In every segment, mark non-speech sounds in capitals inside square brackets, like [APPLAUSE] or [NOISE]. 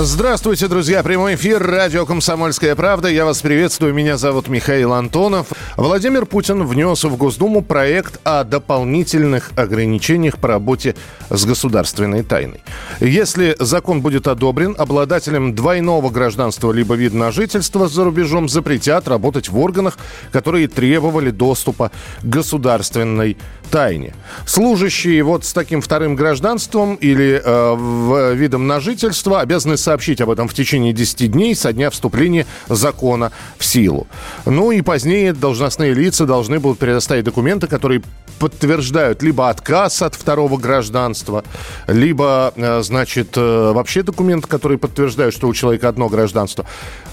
Здравствуйте, друзья. Прямой эфир. Радио «Комсомольская правда». Я вас приветствую. Меня зовут Михаил Антонов. Владимир Путин внес в Госдуму проект о дополнительных ограничениях по работе с государственной тайной. Если закон будет одобрен, обладателям двойного гражданства либо вида на жительство за рубежом запретят работать в органах, которые требовали доступа к государственной тайне. Служащие вот с таким вторым гражданством или э, в, видом на жительство обязаны сообщить об этом в течение 10 дней со дня вступления закона в силу. Ну и позднее должностные лица должны будут предоставить документы, которые подтверждают либо отказ от второго гражданства, либо, э, значит, э, вообще документы, которые подтверждают, что у человека одно гражданство.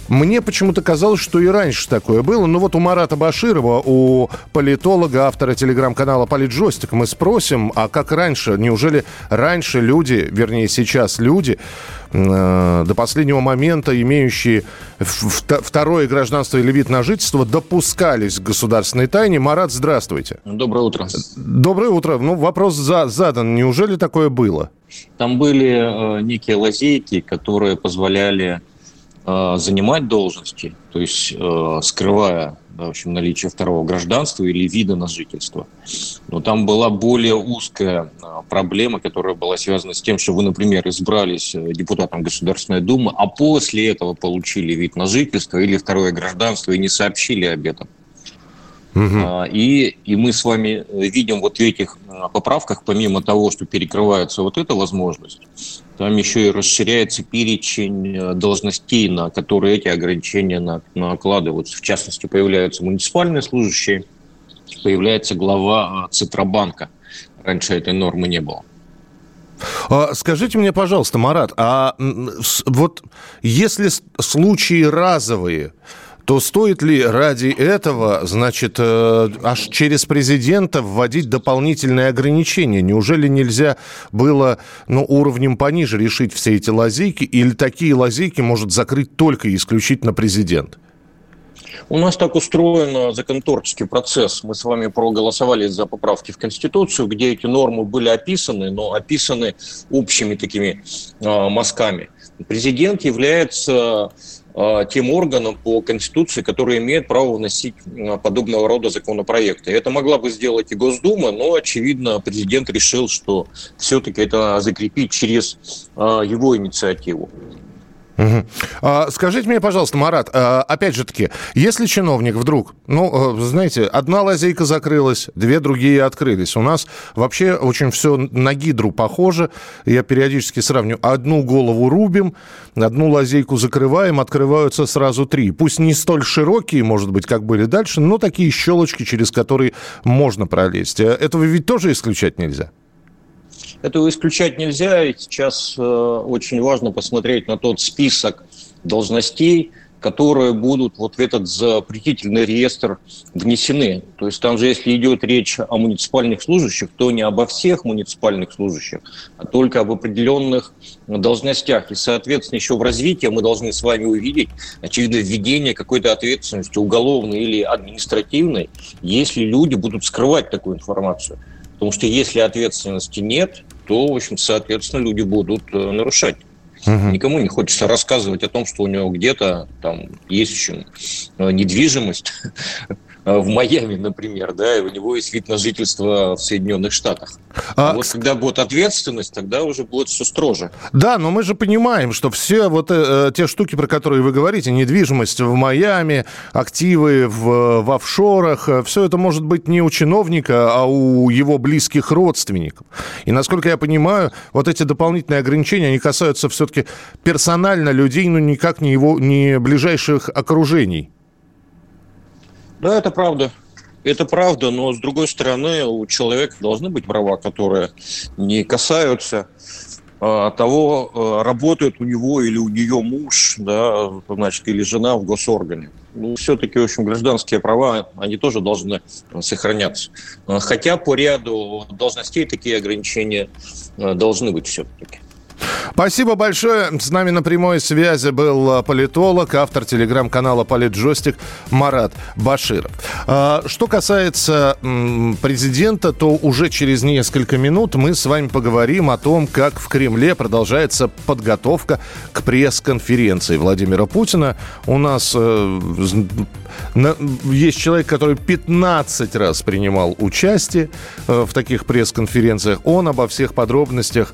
Мне почему-то казалось, что и раньше такое было. Ну вот у Марата Баширова, у политолога, автора телеграм-канала «Политжостик» мы спросим, а как раньше? Неужели раньше люди, вернее сейчас люди, э, до последнего момента имеющие второе гражданство или вид на жительство допускались к государственной тайне? Марат, здравствуйте. Доброе утро. Доброе утро. Ну, вопрос за, задан. Неужели такое было? Там были э, некие лазейки, которые позволяли занимать должности, то есть э, скрывая в общем, наличие второго гражданства или вида на жительство. Но там была более узкая э, проблема, которая была связана с тем, что вы, например, избрались депутатом Государственной Думы, а после этого получили вид на жительство или второе гражданство и не сообщили об этом. Угу. И, и мы с вами видим вот в этих поправках, помимо того, что перекрывается вот эта возможность, там еще и расширяется перечень э, должностей, на которые эти ограничения накладываются. В частности, появляются муниципальные служащие, появляется глава э, Центробанка. Раньше этой нормы не было. А, скажите мне, пожалуйста, Марат, а вот если случаи разовые, то стоит ли ради этого, значит, э, аж через президента вводить дополнительные ограничения? Неужели нельзя было, ну, уровнем пониже решить все эти лазейки? Или такие лазейки может закрыть только и исключительно президент? У нас так устроен законотворческий процесс. Мы с вами проголосовали за поправки в Конституцию, где эти нормы были описаны, но описаны общими такими э, мазками. Президент является тем органом по Конституции, который имеет право вносить а, подобного рода законопроекты. Это могла бы сделать и Госдума, но, очевидно, президент решил, что все-таки это закрепить через а, его инициативу. Угу. А, скажите мне, пожалуйста, Марат, а, опять же таки, если чиновник вдруг, ну, знаете, одна лазейка закрылась, две другие открылись. У нас вообще очень все на гидру похоже. Я периодически сравню. Одну голову рубим, одну лазейку закрываем, открываются сразу три. Пусть не столь широкие, может быть, как были дальше, но такие щелочки, через которые можно пролезть. Э, этого ведь тоже исключать нельзя. Этого исключать нельзя, и сейчас э, очень важно посмотреть на тот список должностей, которые будут вот в этот запретительный реестр внесены. То есть там же, если идет речь о муниципальных служащих, то не обо всех муниципальных служащих, а только об определенных должностях. И, соответственно, еще в развитии мы должны с вами увидеть, очевидно, введение какой-то ответственности уголовной или административной, если люди будут скрывать такую информацию. Потому что если ответственности нет, то, в общем, соответственно, люди будут э, нарушать. Угу. Никому не хочется рассказывать о том, что у него где-то там есть еще э, недвижимость, [LAUGHS] в Майами, например, да, и у него есть вид на жительство в Соединенных Штатах. А... Вот когда будет ответственность, тогда уже будет все строже. Да, но мы же понимаем, что все вот э, те штуки, про которые вы говорите, недвижимость в Майами, активы в, в офшорах, э, все это может быть не у чиновника, а у его близких родственников. И насколько я понимаю, вот эти дополнительные ограничения, они касаются все-таки персонально людей, но никак не его, не ближайших окружений. Да, это правда. Это правда, но с другой стороны, у человека должны быть права, которые не касаются э, того, работает у него или у нее муж, да, значит, или жена в госоргане. Ну, все-таки, в общем, гражданские права, они тоже должны сохраняться. Хотя по ряду должностей такие ограничения должны быть все-таки. Спасибо большое. С нами на прямой связи был политолог, автор телеграм-канала «Политджойстик» Марат Баширов. А, что касается президента, то уже через несколько минут мы с вами поговорим о том, как в Кремле продолжается подготовка к пресс-конференции Владимира Путина. У нас э, есть человек, который 15 раз принимал участие э, в таких пресс-конференциях. Он обо всех подробностях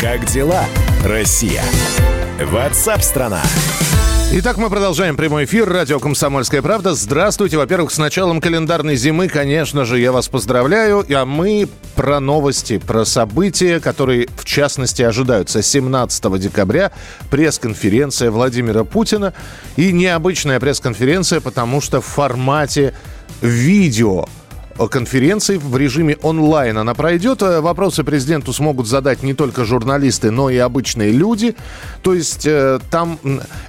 Как дела, Россия? Ватсап-страна! Итак, мы продолжаем прямой эфир. Радио «Комсомольская правда». Здравствуйте. Во-первых, с началом календарной зимы, конечно же, я вас поздравляю. А мы про новости, про события, которые, в частности, ожидаются 17 декабря. Пресс-конференция Владимира Путина. И необычная пресс-конференция, потому что в формате видео – конференции в режиме онлайн она пройдет. Э, вопросы президенту смогут задать не только журналисты, но и обычные люди. То есть э, там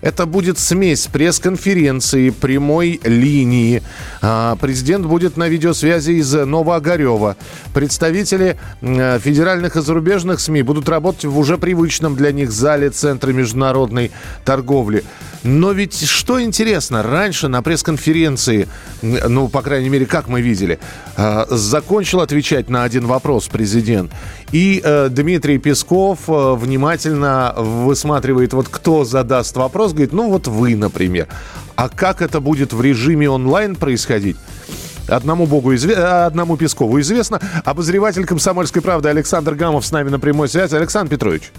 это будет смесь пресс-конференции, прямой линии. Э, президент будет на видеосвязи из Новоогарева. Представители э, федеральных и зарубежных СМИ будут работать в уже привычном для них зале Центра международной торговли. Но ведь что интересно, раньше на пресс-конференции, ну, по крайней мере, как мы видели, э, закончил отвечать на один вопрос президент. И э, Дмитрий Песков э, внимательно высматривает, вот кто задаст вопрос, говорит, ну вот вы, например. А как это будет в режиме онлайн происходить? Одному Богу известно, одному Пескову известно. Обозреватель «Комсомольской правды» Александр Гамов с нами на прямой связи. Александр Петрович.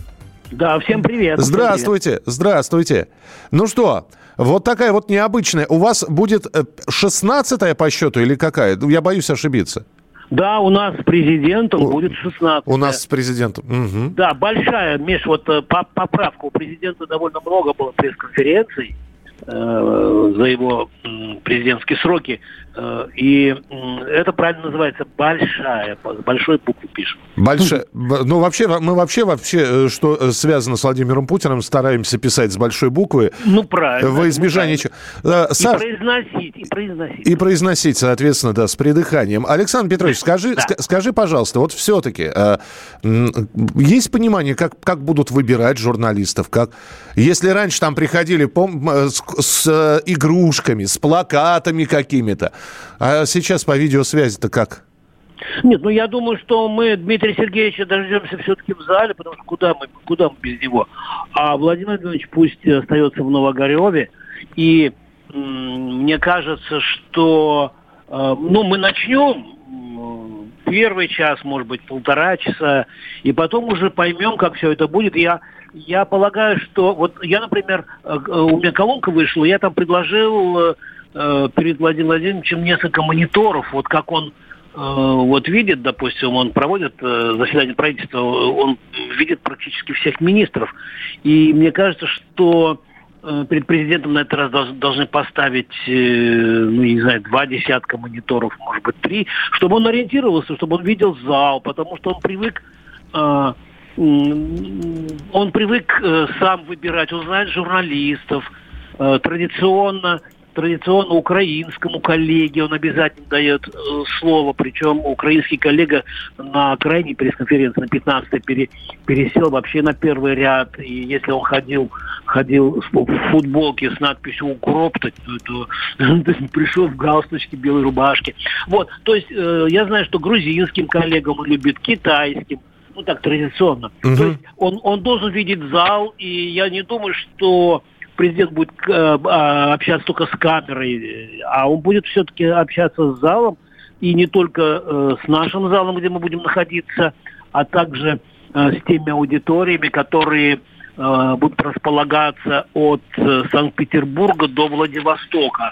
Да, всем привет. Здравствуйте, всем привет. здравствуйте. Ну что, вот такая вот необычная. У вас будет 16-я э, по счету или какая? Я боюсь ошибиться. Да, у нас с президентом у, будет 16 У нас с президентом. Угу. Да, большая, Миш, вот э, поправка. У президента довольно много было пресс-конференций э, за его э, президентские сроки. Э, и это правильно называется большая, большой буквы пишем. Большая. Ну, вообще, мы вообще, вообще, э, что э, связано с Владимиром Путиным, стараемся писать с большой буквы. Ну, правильно. Во избежание... Ну, правильно. Саш... И произносить, и произносить. И произносить, соответственно, да, с придыханием. Александр Петрович, скажи, да. скажи, пожалуйста, вот все-таки есть понимание, как, как будут выбирать журналистов? Как... Если раньше там приходили пом... с, с игрушками, с плакатами какими-то, а сейчас по видеосвязи-то как? Нет, ну я думаю, что мы Дмитрия Сергеевича дождемся все-таки в зале, потому что куда мы, куда мы без него? А Владимир Владимирович пусть остается в Новогореве. И мне кажется, что э, ну, мы начнем первый час, может быть, полтора часа, и потом уже поймем, как все это будет. Я, я полагаю, что вот я, например, э, у меня колонка вышла, я там предложил э, перед Владимиром Владимировичем несколько мониторов, вот как он э, вот видит, допустим, он проводит э, заседание правительства, он видит практически всех министров. И мне кажется, что перед президентом на этот раз должны поставить, ну, не знаю, два десятка мониторов, может быть, три, чтобы он ориентировался, чтобы он видел зал, потому что он привык он привык сам выбирать, он знает журналистов. Традиционно традиционно украинскому коллеге он обязательно дает э, слово, причем украинский коллега на крайней пресс-конференции, на 15-й, пере, пересел вообще на первый ряд, и если он ходил ходил в футболке с надписью «Укроп», то, то, то [LAUGHS] пришел в галстучке, белой рубашке. Вот, то есть э, я знаю, что грузинским коллегам он любит, китайским, ну так традиционно. Угу. То есть он, он должен видеть зал, и я не думаю, что президент будет э, а, общаться только с камерой, а он будет все-таки общаться с залом, и не только э, с нашим залом, где мы будем находиться, а также э, с теми аудиториями, которые будут располагаться от Санкт-Петербурга до Владивостока.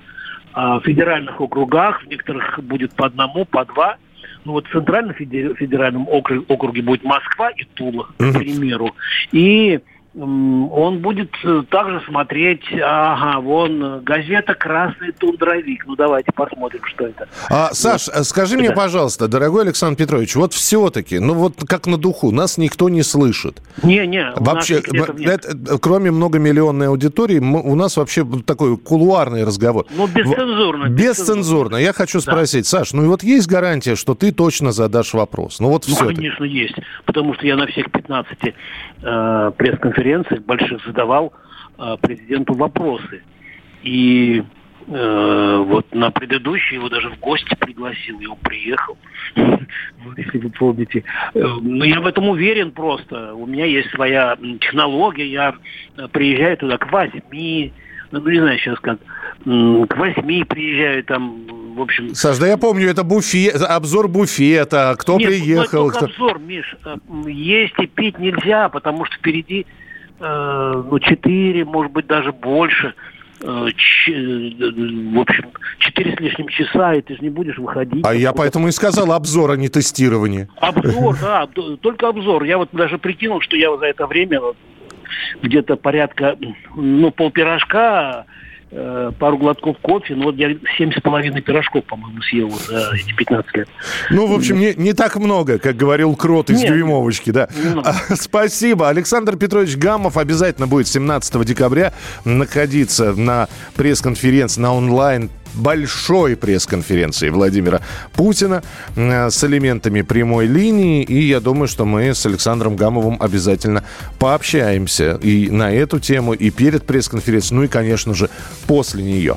А в федеральных округах, в некоторых будет по одному, по два. Ну вот в центральном федеральном округе, округе будет Москва и Тула, к примеру. И он будет э, также смотреть, ага, вон э, газета «Красный тундровик». Ну, давайте посмотрим, что это. А, Саш, вот. скажи да. мне, пожалуйста, дорогой Александр Петрович, вот все-таки, ну вот как на духу, нас никто не слышит. Не-не, Вообще, это, кроме многомиллионной аудитории, у нас вообще такой кулуарный разговор. Ну, бесцензурно. Бесцензурно. Я хочу спросить, да. Саш, ну и вот есть гарантия, что ты точно задашь вопрос? Ну, вот ну конечно, есть. Потому что я на всех 15 э, пресс-конференциях конференциях больших задавал э, президенту вопросы. И э, вот на предыдущий его даже в гости пригласил, и он приехал, [LAUGHS] если вы помните. Э, ну, я в этом уверен просто. У меня есть своя технология, я э, приезжаю туда к восьми, ну, не знаю сейчас как, к восьми приезжаю там, в общем... Саш, да я помню, это буфет, обзор буфета, кто Нет, приехал. Нет, кто... обзор, Миш. Есть и пить нельзя, потому что впереди Э, ну, 4, может быть, даже больше. Э, ч, в общем, 4 с лишним часа, и ты же не будешь выходить. А я поэтому и сказал обзор, а не тестирование. Обзор, [LAUGHS] да, только обзор. Я вот даже прикинул, что я за это время где-то порядка, ну, полпирожка Э, пару глотков кофе. Ну, вот я семь с половиной пирожков, по-моему, съел за эти 15 лет. Ну, в общем, не, не так много, как говорил Крот из Нет, дюймовочки, да. [LAUGHS] Спасибо. Александр Петрович Гамов обязательно будет 17 декабря находиться на пресс-конференции, на онлайн большой пресс-конференции Владимира Путина э, с элементами прямой линии. И я думаю, что мы с Александром Гамовым обязательно пообщаемся и на эту тему, и перед пресс-конференцией, ну и, конечно же, после нее.